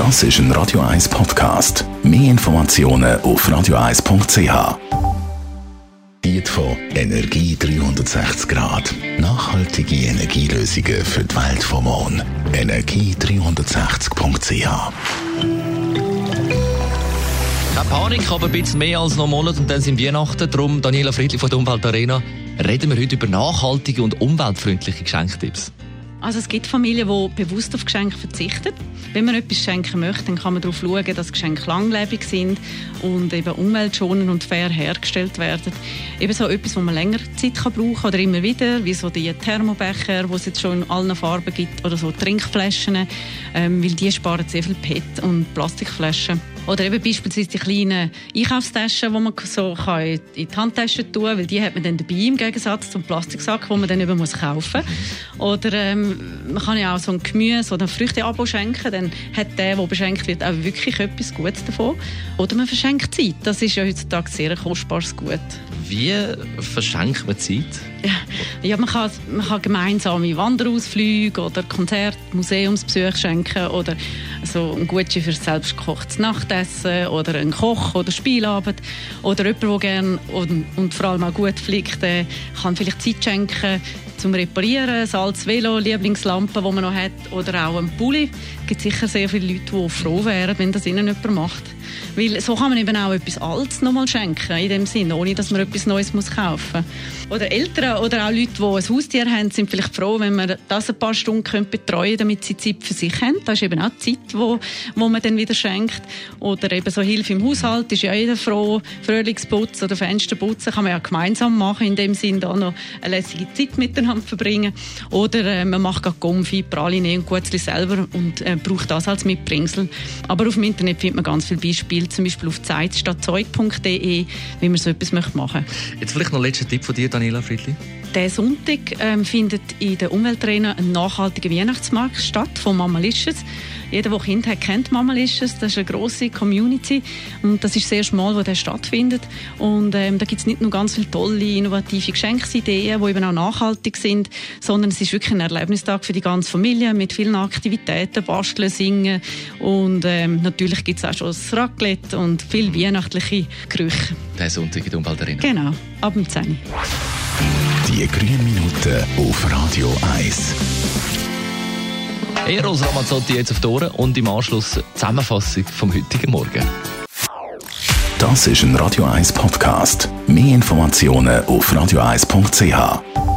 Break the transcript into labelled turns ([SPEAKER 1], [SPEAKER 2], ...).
[SPEAKER 1] Das ist ein Radio 1 Podcast. Mehr Informationen auf radio1.ch. Diet von Energie 360 Grad. Nachhaltige Energielösungen für die Welt vom Mond. Energie360.ch.
[SPEAKER 2] Keine Panik, aber ein bisschen mehr als noch einen Monat und dann sind Weihnachten. Darum, Daniela Friedli von der Umweltarena, reden wir heute über nachhaltige und umweltfreundliche Geschenktipps.
[SPEAKER 3] Also es gibt Familien, die bewusst auf Geschenke verzichten. Wenn man etwas schenken möchte, dann kann man darauf schauen, dass Geschenke langlebig sind und eben umweltschonend und fair hergestellt werden. Eben so etwas, wo man länger Zeit kann brauchen oder immer wieder, wie so die Thermobecher, die es jetzt schon in allen Farben gibt, oder so Trinkflaschen, ähm, weil die sparen sehr viel PET und Plastikflaschen. Oder eben beispielsweise die kleinen Einkaufstaschen, die man so kann in die Handtasche tun kann, weil die hat man dann dabei im Gegensatz zum Plastiksack, den man dann eben muss kaufen muss. Oder ähm, man kann ja auch so ein Gemüse oder ein Früchte-Abo schenken, dann hat der, der beschenkt wird, auch wirklich etwas Gutes davon. Oder man verschenkt Zeit. Das ist ja heutzutage sehr ein kostbares Gut.
[SPEAKER 2] Wie verschenkt man Zeit?
[SPEAKER 3] Ja, man, kann, man kann gemeinsame Wanderausflüge oder Konzert, Museumsbesuche schenken oder so ein Gutschein für selbstgekochtes Nachtessen oder ein Koch oder Spielabend oder jemand, der gerne und, und vor allem auch gut fliegt, kann vielleicht Zeit schenken zum Reparieren, Salz, Velo, Lieblingslampen, die man noch hat oder auch ein Pulli. Es gibt sicher sehr viele Leute, die froh wären, wenn das ihnen jemand macht. Weil so kann man eben auch etwas Altes nochmal schenken, in dem Sinn, ohne dass man etwas Neues muss kaufen muss. Oder Eltern oder auch Leute, die ein Haustier haben, sind vielleicht froh, wenn man das ein paar Stunden betreuen können, damit sie Zeit für sich haben. Das ist eben auch Zeit, wo, wo man dann wieder schenkt. Oder eben so Hilfe im Haushalt, ist ja jeder froh. Frühlingsputz oder Fensterputzen kann man ja gemeinsam machen, in dem Sinn da noch eine lässige Zeit miteinander verbringen. Oder äh, man macht gerade Gomfi, Praline und Gutzli selber und äh, braucht das als Mitbringsel. Aber auf dem Internet findet man ganz viele Beispiele, zum Beispiel auf zeitstattzeug.de, wie man so etwas machen möchte.
[SPEAKER 2] Jetzt vielleicht noch ein letzter Tipp von dir, Daniela Friedli.
[SPEAKER 3] Der Sonntag ähm, findet in der Umwelttrainer ein nachhaltiger Weihnachtsmarkt statt von Mama Licious. Jeder, der Kind hat, kennt Mama Licious. Das ist eine grosse Community und das ist das erste Mal, wo der stattfindet. Und ähm, da gibt es nicht nur ganz viele tolle, innovative Geschenksideen, die eben auch nachhaltig sind, sondern es ist wirklich ein Erlebnistag für die ganze Familie mit vielen Aktivitäten, Basteln, Singen und ähm, natürlich gibt es auch schon das Raclette und viele weihnachtliche Gerüche.
[SPEAKER 2] Der Sonntag in der.
[SPEAKER 3] Genau, ab dem 10.
[SPEAKER 1] Die grünen Minuten auf Radio 1.
[SPEAKER 2] Eros Ramazzotti jetzt auf die Ohren und im Anschluss die Zusammenfassung vom heutigen Morgen.
[SPEAKER 1] Das ist ein Radio 1 Podcast. Mehr Informationen auf radio1.ch.